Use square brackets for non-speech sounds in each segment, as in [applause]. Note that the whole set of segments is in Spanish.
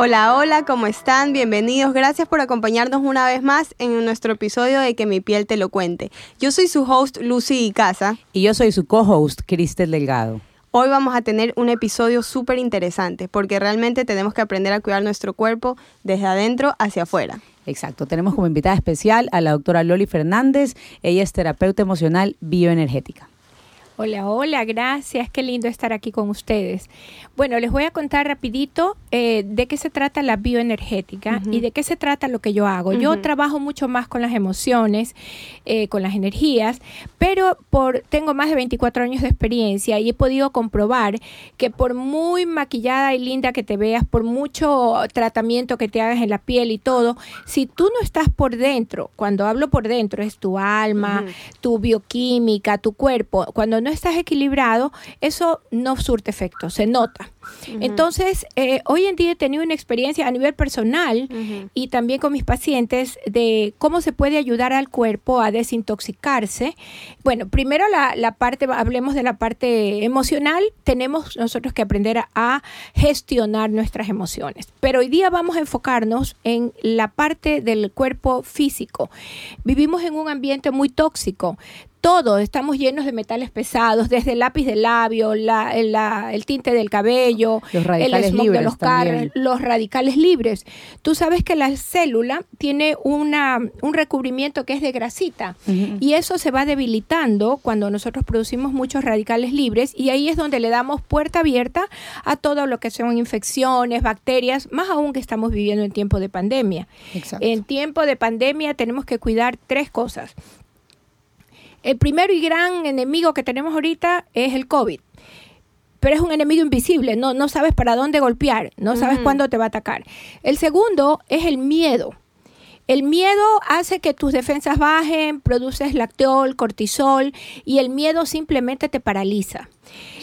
Hola, hola, ¿cómo están? Bienvenidos. Gracias por acompañarnos una vez más en nuestro episodio de Que mi piel te lo cuente. Yo soy su host Lucy Icaza. Y yo soy su co-host Cristel Delgado. Hoy vamos a tener un episodio súper interesante porque realmente tenemos que aprender a cuidar nuestro cuerpo desde adentro hacia afuera. Exacto, tenemos como invitada especial a la doctora Loli Fernández. Ella es terapeuta emocional bioenergética. Hola, hola, gracias, qué lindo estar aquí con ustedes. Bueno, les voy a contar rapidito eh, de qué se trata la bioenergética y de qué se trata lo que yo hago. Yo trabajo mucho más con las emociones, eh, con las energías, pero por tengo más de 24 años de experiencia y he podido comprobar que por muy maquillada y linda que te veas, por mucho tratamiento que te hagas en la piel y todo, si tú no estás por dentro, cuando hablo por dentro es tu alma, tu bioquímica, tu cuerpo, cuando no no estás equilibrado, eso no surte efecto, se nota. Entonces, eh, hoy en día he tenido una experiencia a nivel personal y también con mis pacientes de cómo se puede ayudar al cuerpo a desintoxicarse. Bueno, primero la, parte, hablemos de la parte emocional, tenemos nosotros que aprender a gestionar nuestras emociones. Pero hoy día vamos a enfocarnos en la parte del cuerpo físico. Vivimos en un ambiente muy tóxico todo, estamos llenos de metales pesados, desde el lápiz de labio, el tinte del cabello, los radicales libres de los carros, los radicales libres. Tú sabes que la célula tiene una, un recubrimiento que es de grasita y eso se va debilitando cuando nosotros producimos muchos radicales libres y ahí es donde le damos puerta abierta a todo lo que son infecciones, bacterias, más aún que estamos viviendo en tiempo de pandemia. En tiempo de pandemia tenemos que cuidar tres cosas el primero y gran enemigo que tenemos ahorita es el COVID. Pero es un enemigo invisible, no, no sabes para dónde golpear, no sabes cuándo te va a atacar. El segundo es el miedo. El miedo hace que tus defensas bajen, produces lacteol, cortisol y el miedo simplemente te paraliza.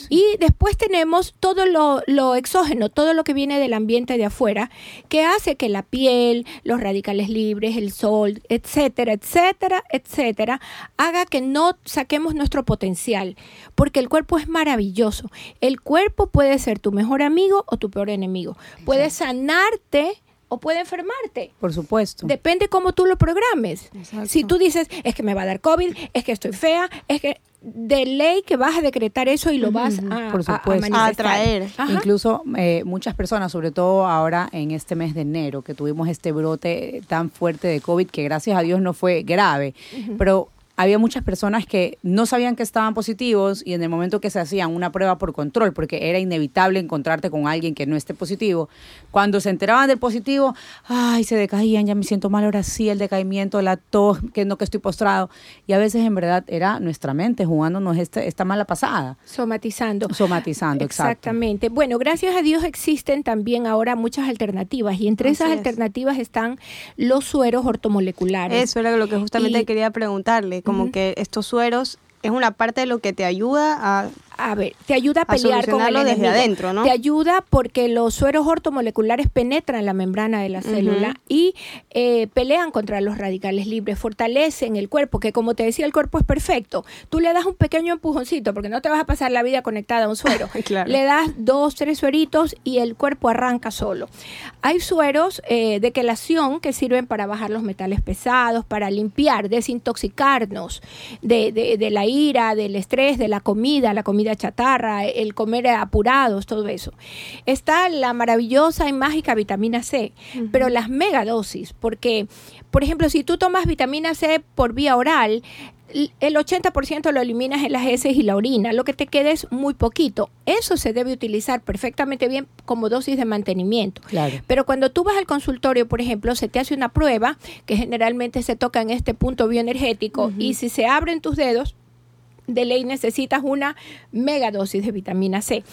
Y después tenemos todo lo, exógeno, todo lo que viene del ambiente de afuera, que hace que la piel, los radicales libres, el sol, etcétera, etcétera, etcétera, haga que no saquemos nuestro potencial, porque el cuerpo es maravilloso. El cuerpo puede ser tu mejor amigo o tu peor enemigo. Puede sanarte o puede enfermarte. Por supuesto. Depende cómo tú lo programes. Si tú dices, es que me va a dar COVID, es que estoy fea, es que de ley que vas a decretar eso y lo vas a, Por supuesto. a, atraer. Incluso eh, muchas personas, sobre todo ahora en este mes de enero, que tuvimos este brote tan fuerte de COVID, que gracias a Dios no fue grave, pero había muchas personas que no sabían que estaban positivos y en el momento que se hacían una prueba por control, porque era inevitable encontrarte con alguien que no esté positivo, cuando se enteraban del positivo, ay, se decaían, ya me siento mal, ahora sí, el decaimiento, la tos, que no que estoy postrado. Y a veces en verdad era nuestra mente jugándonos esta, esta mala pasada. Somatizando. Somatizando, Exactamente. Bueno, gracias a Dios existen también ahora muchas alternativas y entre esas alternativas están los sueros ortomoleculares. Eso era lo que justamente quería preguntarle como que estos sueros es una parte de lo que te ayuda a a ver, te ayuda a pelear con el desde adentro, ¿no? Te ayuda porque los sueros ortomoleculares penetran la membrana de la célula y eh, pelean contra los radicales libres, fortalecen el cuerpo, que como te decía, el cuerpo es perfecto. Tú le das un pequeño empujoncito, porque no te vas a pasar la vida conectada a un suero. [laughs] Le das dos, tres sueritos y el cuerpo arranca solo. Hay sueros eh, de quelación que sirven para bajar los metales pesados, para limpiar, desintoxicarnos de, de, de la ira, del estrés, de la comida, la comida chatarra, el comer apurados, todo eso. Está la maravillosa y mágica vitamina C, pero las megadosis, porque, por ejemplo, si tú tomas vitamina C por vía oral, el 80% lo eliminas en las heces y la orina, lo que te queda es muy poquito. Eso se debe utilizar perfectamente bien como dosis de mantenimiento. Pero cuando tú vas al consultorio, por ejemplo, se te hace una prueba que generalmente se toca en este punto bioenergético y si se abren tus dedos, de ley necesitas una megadosis de vitamina C.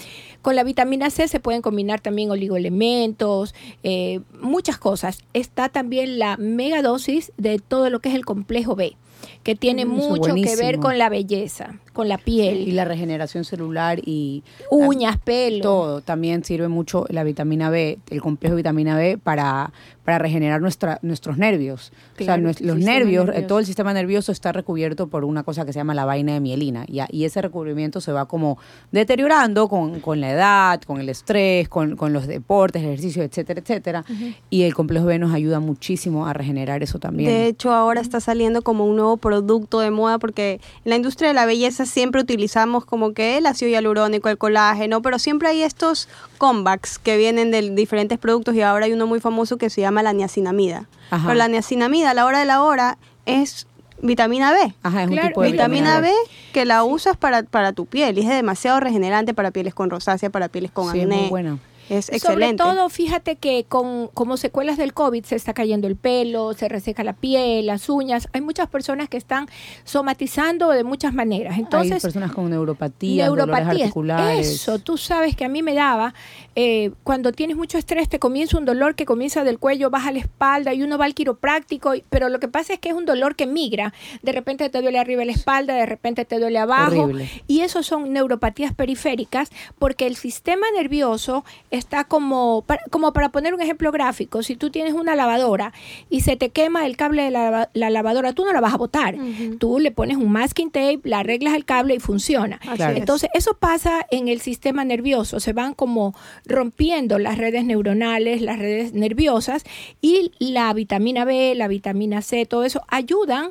Con la vitamina C se pueden combinar también oligoelementos, eh, muchas cosas. Está también la megadosis de todo lo que es el complejo B que tiene Mm, mucho que ver con la belleza, con la piel, Y la regeneración celular y uñas, pelo. todo. También sirve mucho la vitamina B, el complejo de vitamina B para, para regenerar nuestra, nuestros nervios. Claro, o sea, los nervios, eh, nervioso. todo el sistema nervioso está recubierto por una cosa que se llama la vaina de mielina. Y, y ese recubrimiento se va como deteriorando con, con la edad, con el estrés, con, con los deportes, ejercicio, etcétera, etcétera. Y el complejo B nos ayuda muchísimo a regenerar eso también. De hecho, ahora está saliendo como un nuevo producto de moda porque en la industria de la belleza siempre utilizamos como que el ácido hialurónico, el colágeno, pero siempre hay estos comebacks que vienen de diferentes productos y ahora hay uno muy famoso que se llama la niacinamida. Ajá. Pero la niacinamida a la hora de la hora es vitamina B. Ajá, es un Claro, tipo de Vitamina B que la usas para, para tu piel y es demasiado regenerante para pieles con rosácea, para pieles con Sí, es acné. muy buena. Es Sobre todo, fíjate que con como secuelas del COVID se está cayendo el pelo, se reseca la piel, las uñas. Hay muchas personas que están somatizando de muchas maneras. Hay Entonces, personas con neuropatías, dolores neuropatías. articulares. Eso, tú sabes que a mí me daba, eh, cuando tienes mucho estrés, te comienza un dolor que comienza del cuello, baja la espalda y uno va al quiropráctico, pero lo que pasa es que es un dolor que migra. De repente te duele arriba la espalda, de repente te duele abajo. Horrible. Y eso son neuropatías periféricas porque el sistema nervioso está como para, como para poner un ejemplo gráfico. Si tú tienes una lavadora y se te quema el cable de la, lava- la lavadora, tú no la vas a botar. Tú le pones un masking tape, le arreglas el cable y funciona. Claro. Entonces, eso pasa en el sistema nervioso. Se van como rompiendo las redes neuronales, las redes nerviosas y la vitamina B, la vitamina C, todo eso ayudan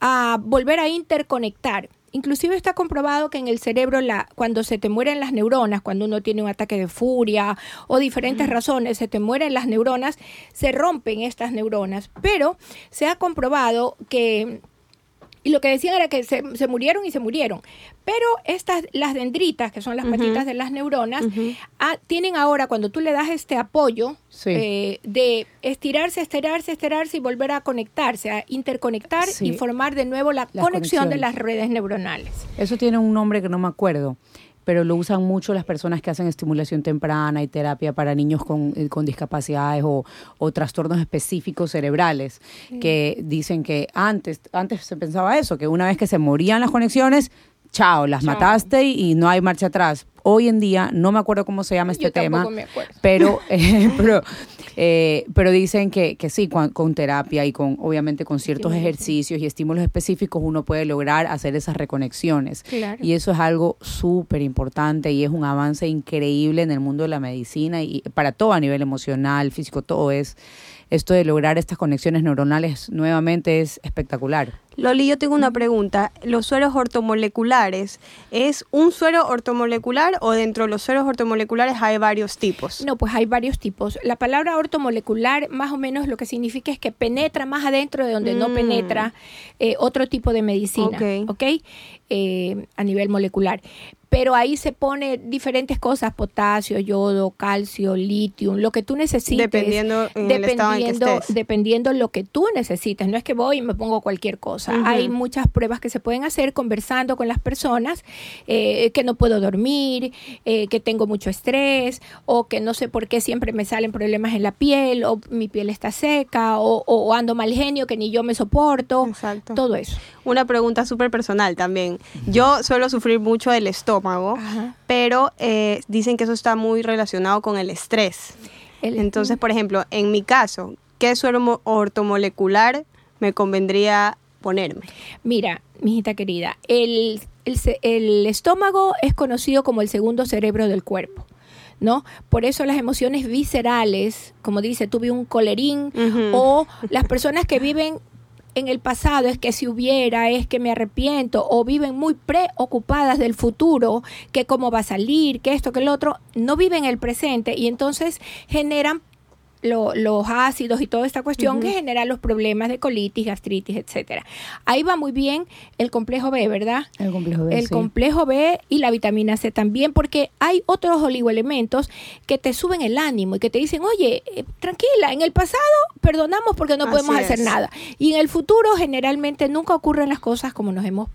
a volver a interconectar. Inclusive está comprobado que en el cerebro, la, cuando se te mueren las neuronas, cuando uno tiene un ataque de furia o diferentes razones, se te mueren las neuronas, se rompen estas neuronas. Pero se ha comprobado que y lo que decían era que se, se murieron y se murieron. Pero estas, las dendritas, que son las patitas de las neuronas, ah, tienen ahora, cuando tú le das este apoyo Sí. eh, de estirarse, estirarse, estirarse y volver a conectarse, a interconectar Sí. y formar de nuevo la, conexión de las redes neuronales. Eso tiene un nombre que no me acuerdo, pero lo usan mucho las personas que hacen estimulación temprana y terapia para niños con, eh, con discapacidades o, o trastornos específicos cerebrales, que dicen que antes, antes se pensaba eso, que una vez que se morían las conexiones, chao, las Chao. mataste y, y no hay marcha atrás. Hoy en día, no me acuerdo cómo se llama este Yo tema, me pero, [laughs] eh, [laughs] pero, eh, pero dicen que, que sí, con, con terapia y con, obviamente, con ciertos ejercicios y estímulos específicos, uno puede lograr hacer esas reconexiones. Claro. Y eso es algo súper importante y es un avance increíble en el mundo de la medicina y para todo a nivel emocional, físico, todo es esto de lograr estas conexiones neuronales nuevamente es espectacular. Loli, yo tengo una pregunta. ¿Los sueros ortomoleculares es un suero ortomolecular o dentro de los sueros ortomoleculares hay varios tipos? No, pues hay varios tipos. La palabra ortomolecular más o menos lo que significa es que penetra más adentro de donde no Mm. penetra eh, otro tipo de medicina, Ok. ¿ok? Eh, a nivel molecular. Pero ahí se pone diferentes cosas, potasio, yodo, calcio, litio, lo que tú necesites. Dependiendo en el estado en que dependiendo, estés. dependiendo lo que tú necesites. No es que voy y me pongo cualquier cosa. Hay muchas pruebas que se pueden hacer conversando con las personas, eh, que no puedo dormir, eh, que tengo mucho estrés, o que no sé por qué siempre me salen problemas en la piel, o mi piel está seca, o, o ando mal genio que ni yo me soporto. Exacto. Todo eso. Una pregunta súper personal también. Yo suelo sufrir mucho del estómago, Ajá. pero eh, dicen que eso está muy relacionado con el estrés. El- Entonces, por ejemplo, en mi caso, ¿qué suero mo- ortomolecular me convendría ponerme? Mira, mijita querida, el, el el estómago es conocido como el segundo cerebro del cuerpo. ¿No? Por eso las emociones viscerales, como dice, tuve un colerín, o las personas que viven en el pasado es que si hubiera, es que me arrepiento, o viven muy preocupadas del futuro, que cómo va a salir, que esto, que el otro, no viven el presente y entonces generan lo- los ácidos y toda esta cuestión que genera los problemas de colitis, gastritis, etcétera. Ahí va muy bien el complejo B, ¿verdad? El complejo B, el sí. complejo B y la vitamina C también, porque hay otros oligoelementos que te suben el ánimo y que te dicen, oye, eh, tranquila, en el pasado perdonamos porque no Así podemos hacer es. nada. Y en el futuro generalmente nunca ocurren las cosas como nos hemos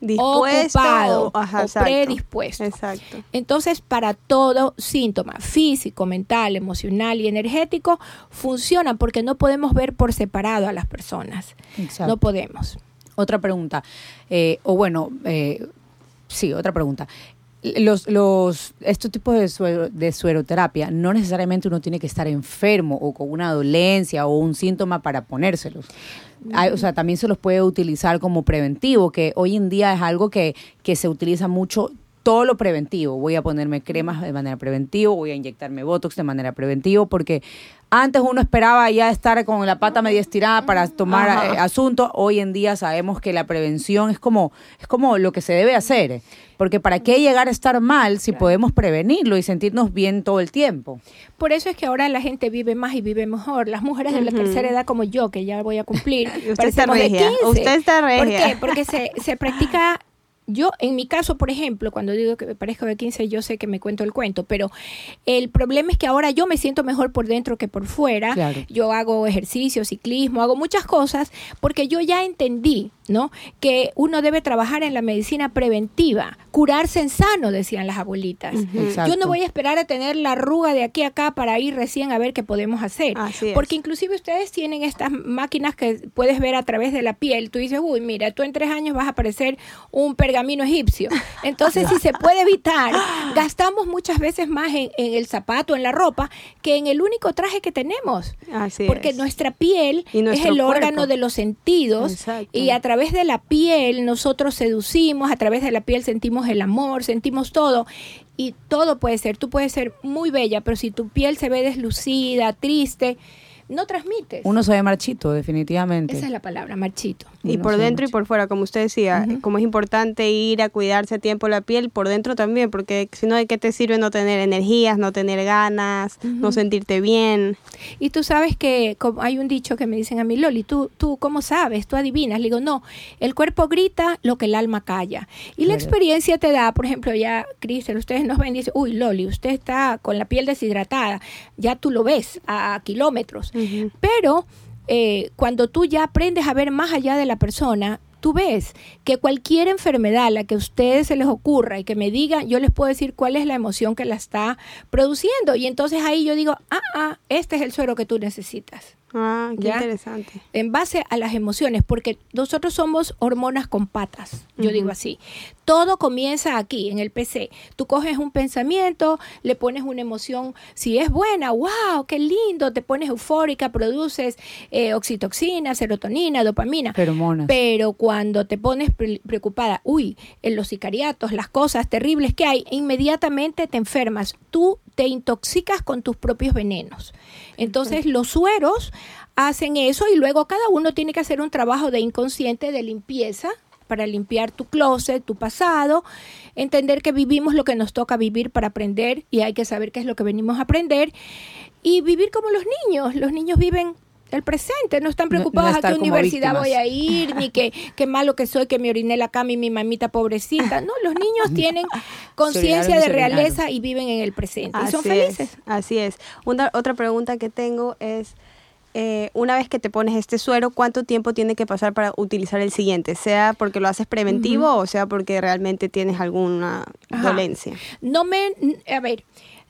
Dispuesto ocupado o- ajá, o exacto. predispuesto. Exacto. Entonces, para todo síntoma físico, mental, emocional y energético, funcionan porque no podemos ver por separado a las personas. Exacto. No podemos. Otra pregunta, eh, o bueno, eh, sí, otra pregunta. Los, los, estos tipos de, suero- de sueroterapia, no necesariamente uno tiene que estar enfermo o con una dolencia o un síntoma para ponérselos. Hay- o sea, también se los puede utilizar como preventivo, que hoy en día es algo que, que se utiliza mucho todo lo preventivo. Voy a ponerme cremas de manera preventiva, voy a inyectarme Botox de manera preventiva, porque antes uno esperaba ya estar con la pata media estirada para tomar Ajá. eh, asunto. Hoy en día sabemos que la prevención es como, es como lo que se debe hacer. Porque ¿para qué llegar a estar mal si podemos prevenirlo y sentirnos bien todo el tiempo? Por eso es que ahora la gente vive más y vive mejor. Las mujeres de la tercera edad como yo, que ya voy a cumplir, [laughs] usted está de regia. 15. Usted está ¿Por regia. qué? Porque se, se practica... Yo, en mi caso, por ejemplo, cuando digo que me parezco de 15, yo sé que me cuento el cuento, pero el problema es que ahora yo me siento mejor por dentro que por fuera. Claro. Yo hago ejercicio, ciclismo, hago muchas cosas, porque yo ya entendí, ¿no? Que uno debe trabajar en la medicina preventiva, curarse en sano, decían las abuelitas. Yo no voy a esperar a tener la arruga de aquí a acá para ir recién a ver qué podemos hacer. Así es. Porque inclusive ustedes tienen estas máquinas que puedes ver a través de la piel. Tú dices, uy, mira, tú en tres años vas a parecer un pergamino egipcio. Entonces, si se puede evitar, gastamos muchas veces más en, en el zapato, en la ropa, que en el único traje que tenemos. Así Porque es. nuestra piel Y es el órgano de los sentidos Exacto. y a través de la piel nosotros seducimos, a través de la piel sentimos el amor, sentimos todo y todo puede ser, tú puedes ser muy bella, pero si tu piel se ve deslucida, triste, no transmites. Uno se ve marchito, definitivamente. Esa es la palabra, marchito. Y Uno por dentro y por fuera, como usted decía, como es importante ir a cuidarse a tiempo la piel, por dentro también, porque si no, ¿de qué te sirve no tener energías, no tener ganas, no sentirte bien? Y tú sabes que como hay un dicho que me dicen a mí, Loli, ¿tú, tú cómo sabes? ¿Tú adivinas? Le digo, no, el cuerpo grita lo que el alma calla. Y la experiencia te da, por ejemplo, ya, Cristian, ustedes nos ven y dicen, uy, Loli, usted está con la piel deshidratada, ya tú lo ves a, kilómetros. Pero eh, cuando tú ya aprendes a ver más allá de la persona, tú ves que cualquier enfermedad la que a ustedes se les ocurra y que me digan, yo les puedo decir cuál es la emoción que la está produciendo. Y entonces ahí yo digo, ah, ah, este es el suero que tú necesitas. Ah, qué ¿Ya? interesante. En base a las emociones, porque nosotros somos hormonas con patas, yo digo así. Todo comienza aquí, en el PC. Tú coges un pensamiento, le pones una emoción, si es buena, wow, qué lindo, te pones eufórica, produces eh, oxitoxina, serotonina, dopamina. Feromonas. Pero cuando te pones pre- preocupada, uy, en los sicariatos, las cosas terribles que hay, inmediatamente te enfermas. Tú te intoxicas con tus propios venenos. Entonces los sueros hacen eso y luego cada uno tiene que hacer un trabajo de inconsciente, de limpieza para limpiar tu closet, tu pasado, entender que vivimos lo que nos toca vivir para aprender y hay que saber qué es lo que venimos a aprender y vivir como los niños. Los niños viven el presente, no están No- no preocupados a qué universidad víctimas. voy a ir, ni que qué malo que soy, que me oriné la cama y mi mamita pobrecita. No, los niños [laughs] tienen conciencia de realeza y viven en el presente y son felices. Es, así es. Una, otra pregunta que tengo es, eh, una vez que te pones este suero, ¿cuánto tiempo tiene que pasar para utilizar el siguiente? Sea porque lo haces preventivo o sea porque realmente tienes alguna Ajá. dolencia. No me, a ver,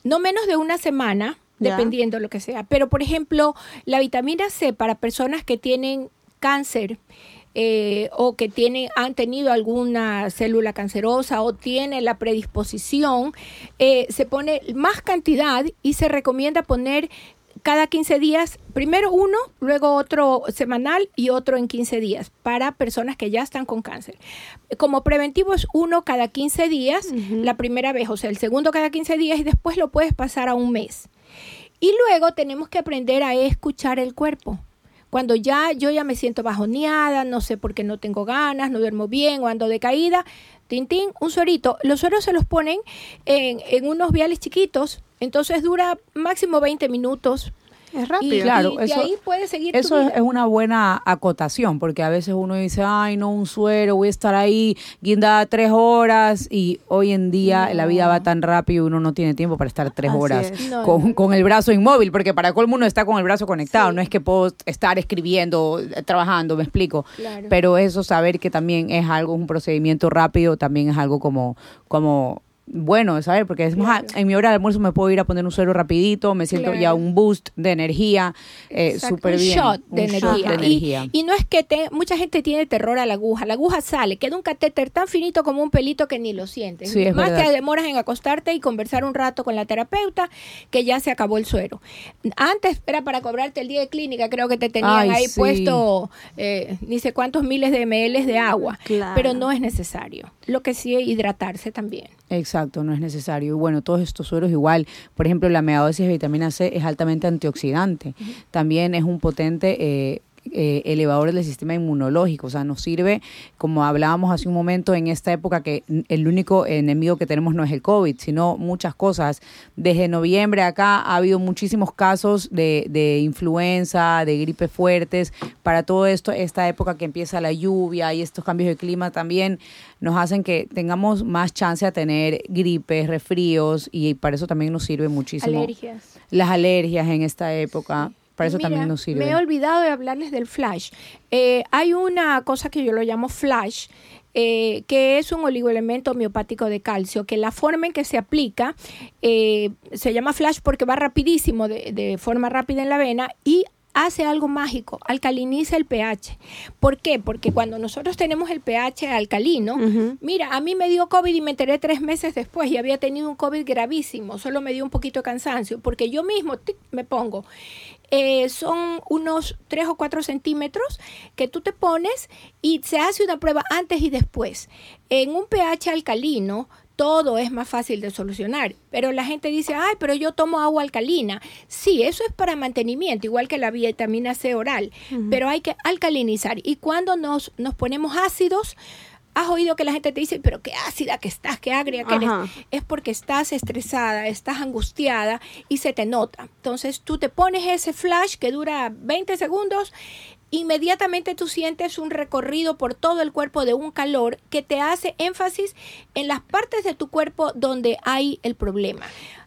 no menos de una semana, Ya. dependiendo lo que sea. Pero, por ejemplo, la vitamina C para personas que tienen cáncer eh, o que tienen, han tenido alguna célula cancerosa o tiene la predisposición, eh, se pone más cantidad y se recomienda poner cada 15 días, primero uno, luego otro semanal y otro en 15 días para personas que ya están con cáncer. Como preventivo es uno cada 15 días, la primera vez, o sea, el segundo cada 15 días y después lo puedes pasar a un mes. Y luego tenemos que aprender a escuchar el cuerpo. Cuando ya yo ya me siento bajoneada, no sé por qué no tengo ganas, no duermo bien o ando decaída, tintín, un suerito. Los sueros se los ponen en, en unos viales chiquitos, entonces dura máximo 20 minutos. Es rápido. Y, Claro, y de eso- ahí puedes seguir Eso es, vida. es una buena acotación, porque a veces uno dice, ay, no, un suero, voy a estar ahí guindada tres horas, y hoy en día la vida va tan rápido y uno no tiene tiempo para estar tres Así horas es. No, con, no, con el brazo inmóvil, porque para colmo uno está con el brazo conectado, Sí. no es que puedo estar escribiendo, eh, trabajando, me explico. Claro. Pero eso, saber que también es algo, un procedimiento rápido, también es algo como, como bueno de saber, porque decimos, ah, en mi hora de almuerzo me puedo ir a poner un suero rapidito, me siento Claro. ya un boost de energía, eh, súper bien. shot de Un energía. shot de Y- energía. Y, no es que te, mucha gente tiene terror a la aguja. La aguja sale, queda un catéter tan finito como un pelito que ni lo sientes. Sí, es Más verdad. te demoras en acostarte y conversar un rato con la terapeuta que ya se acabó el suero. Antes era para cobrarte el día de clínica, creo que te tenían Ay, ahí sí. puesto eh, ni sé cuántos miles de ml de agua. Claro. Pero no es necesario. Lo que sí es hidratarse también. Exacto, no es necesario. Y bueno, todos estos sueros igual. Por ejemplo, la megadosis de vitamina C es altamente antioxidante. También es un potente eh, eh, elevador del sistema inmunológico. O sea, nos sirve, como hablábamos hace un momento, en esta época que el único enemigo que tenemos no es el COVID, sino muchas cosas. Desde noviembre acá ha habido muchísimos casos de, de influenza, de gripe fuertes. Para todo esto, esta época que empieza la lluvia y estos cambios de clima también nos hacen que tengamos más chance a tener gripes, resfríos y para eso también nos sirve muchísimo. Alergias. Las alergias en esta época, para eso Mira, también nos sirve. Me he olvidado de hablarles del flash. Eh, hay una cosa que yo lo llamo flash, eh, que es un oligoelemento homeopático de calcio, que la forma en que se aplica eh, se llama flash porque va rapidísimo, de, de forma rápida en la vena y hace algo mágico, alcaliniza el pH. ¿Por qué? Porque cuando nosotros tenemos el pH alcalino. Mira, a mí me dio COVID y me enteré tres meses después y había tenido un COVID gravísimo, solo me dio un poquito de cansancio, porque yo mismo tic, me pongo. Eh, son unos tres o cuatro centímetros que tú te pones y se hace una prueba antes y después. En un pH alcalino, todo es más fácil de solucionar. Pero la gente dice, ay, pero yo tomo agua alcalina. Sí, eso es para mantenimiento, igual que la vitamina C oral. Pero hay que alcalinizar. Y cuando nos, nos ponemos ácidos, has oído que la gente te dice, pero qué ácida que estás, qué agria que eres. Ajá. Es porque estás estresada, estás angustiada y se te nota. Entonces tú te pones ese flash que dura 20 segundos inmediatamente tú sientes un recorrido por todo el cuerpo de un calor que te hace énfasis en las partes de tu cuerpo donde hay el problema.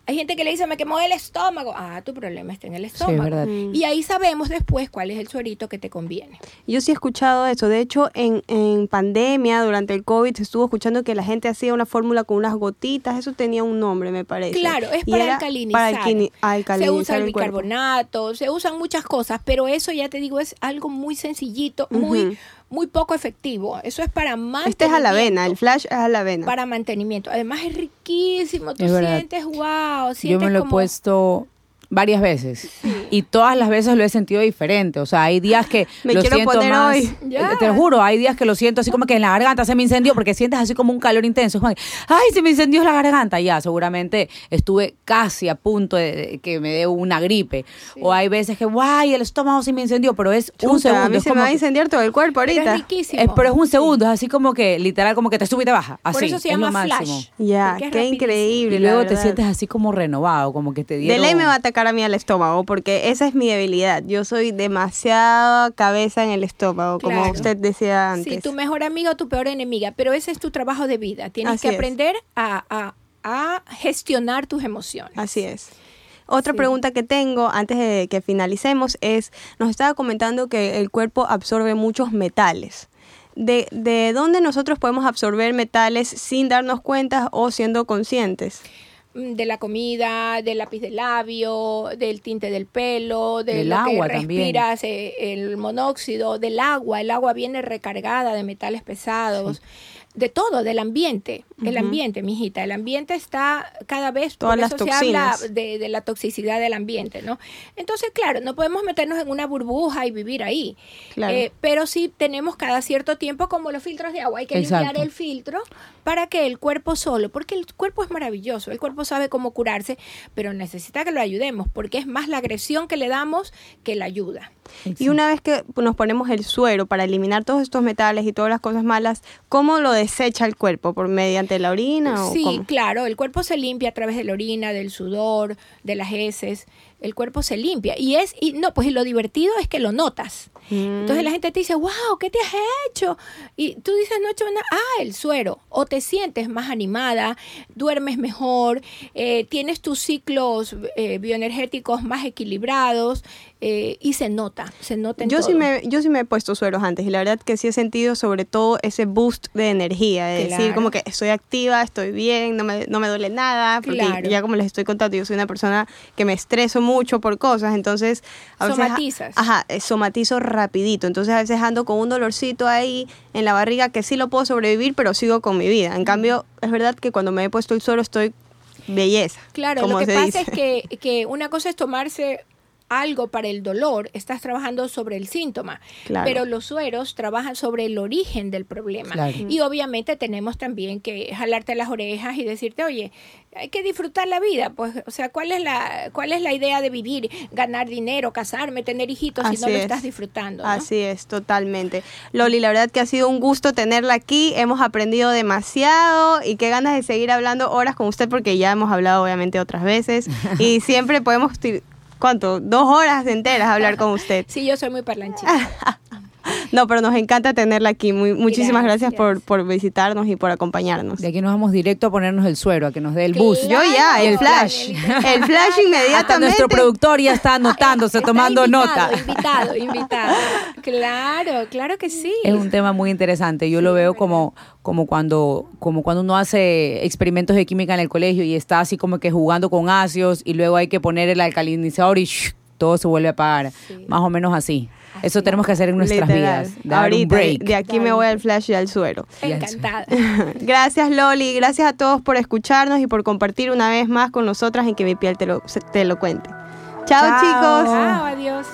Hay gente que le dice, me quemó el estómago. Ah, tu problema está en el Sí, estómago. verdad. Mm. Y ahí sabemos después cuál es el suerito que te conviene. Yo sí he escuchado eso. De hecho, en, en pandemia, durante el COVID, se estuvo escuchando que la gente hacía una fórmula con unas gotitas. Eso tenía un nombre, me parece. Claro, es Y para alcalinizar. Para alcalinizar se usa el, el cuerpo. bicarbonato, se usan muchas cosas, pero eso ya te digo es algo muy sencillito, muy Ujú. Muy poco efectivo. Eso es para mantenimiento. Este es a la avena, el flash es a la avena. Para mantenimiento. Además es riquísimo. Tú Es verdad. sientes, wow, sientes Yo me lo he puesto varias veces y todas las veces lo he sentido diferente. O sea, hay días que [laughs] Me lo quiero siento poner más. hoy. eh. Te lo juro, hay días que lo siento así como que en la garganta se me incendió porque sientes así como un calor intenso. Es como que, ay, se me incendió la garganta. Ya, seguramente estuve casi a punto de, que me dé una gripe. O hay veces que, guay, el estómago se me incendió, pero es un segundo. A mí es se me va a incendiar todo el cuerpo Pero ahorita. es riquísimo. es- pero es un segundo, es así como que literal como que te sube y te baja. Así, Por eso se es lo llama máximo. flash. Ya, es qué rapidísimo. increíble. Y la luego te sientes así como renovado, como que te dieron... De ley me va a atacar a mí al estómago porque esa es mi debilidad. Yo soy demasiada cabeza en el estómago, como usted decía antes. Sí, tu mejor amigo o tu peor enemiga, pero ese es tu trabajo de vida. Tienes Así que aprender a, a- a gestionar tus emociones. Así es. Otra Sí. pregunta que tengo antes de que finalicemos es, nos estaba comentando que el cuerpo absorbe muchos metales. ¿De, de dónde nosotros podemos absorber metales sin darnos cuenta o siendo conscientes? Mm, De la comida, del lápiz de labio, del tinte del pelo, de Del lo agua que también. respiras, eh, el monóxido, del agua. El agua viene recargada de metales pesados. De todo, del ambiente. El ambiente, mijita. El ambiente está cada vez, Todas por las eso se habla de, de la toxicidad del ambiente, ¿no? Entonces, claro, no podemos meternos en una burbuja y vivir ahí. Claro. Eh, pero sí tenemos cada cierto tiempo, como los filtros de agua, hay que limpiar el filtro para que el cuerpo solo, porque el cuerpo es maravilloso, el cuerpo sabe cómo curarse, pero necesita que lo ayudemos, porque es más la agresión que le damos que la ayuda. Y una vez que nos ponemos el suero para eliminar todos estos metales y todas las cosas malas, ¿cómo lo desecha el cuerpo por mediante la orina o Sí, cómo? claro, el cuerpo se limpia a través de la orina, del sudor, de las heces. El cuerpo se limpia. Y es, y no, pues y lo divertido es que lo notas. Entonces la gente te dice, wow, ¿qué te has hecho? Y tú dices, no he hecho nada. Ah, el suero. O te sientes más animada, duermes mejor, eh, tienes tus ciclos eh, bioenergéticos más equilibrados eh, y se nota, se nota en Yo sí, me, yo sí me he puesto sueros antes y la verdad que sí he sentido sobre todo ese boost de energía, de decir como que estoy activa, estoy bien, no me, no me duele nada, porque Claro. ya como les estoy contando, yo soy una persona que me estreso mucho por cosas, entonces a veces... Somatizas. Ajá, eh, somatizo rapidito, entonces a veces ando con un dolorcito ahí en la barriga que sí lo puedo sobrevivir, pero sigo con mi vida. En cambio, es verdad que cuando me he puesto el suero estoy belleza. Claro, como lo que pasa dice. es que, que una cosa es tomarse algo para el dolor, estás trabajando sobre el síntoma, Claro. pero los sueros trabajan sobre el origen del problema. Claro. Y obviamente tenemos también que jalarte las orejas y decirte, oye, hay que disfrutar la vida, pues, o sea, ¿cuál es la, cuál es la idea de vivir? Ganar dinero, casarme, tener hijitos, si no lo es. estás disfrutando. ¿no? Así es, totalmente. Loli, la verdad que ha sido un gusto tenerla aquí. Hemos aprendido demasiado y qué ganas de seguir hablando horas con usted porque ya hemos hablado obviamente otras veces [laughs] y siempre podemos, ¿cuánto? Dos horas enteras hablar con usted. Sí, yo soy muy parlanchita. [laughs] [laughs] No, pero nos encanta tenerla aquí. Muy, muchísimas gracias, por, Gracias. por visitarnos y por acompañarnos. De aquí nos vamos directo a ponernos el suero, a que nos dé el bus. Yo ya, el flash. [laughs] El flash Hasta inmediatamente. nuestro productor ya está anotándose, Está tomando invitado, nota. Invitado, invitado. [laughs] Claro, claro que sí. Es un tema muy interesante. Yo lo veo como, como cuando, como cuando uno hace experimentos de química en el colegio y está así como que jugando con ácidos y luego hay que poner el alcalinizador y ¡shh! todo se vuelve a apagar. Sí. Más o menos así. Eso tenemos que hacer en nuestras Literal. vidas. Dar Ahorita, un break. de aquí me voy al flash y al suero. Encantada. [laughs] Gracias Loli, gracias a todos por escucharnos y por compartir una vez más con nosotras en que mi piel te lo, te lo cuente. Chao, Chao. chicos. Chao, adiós.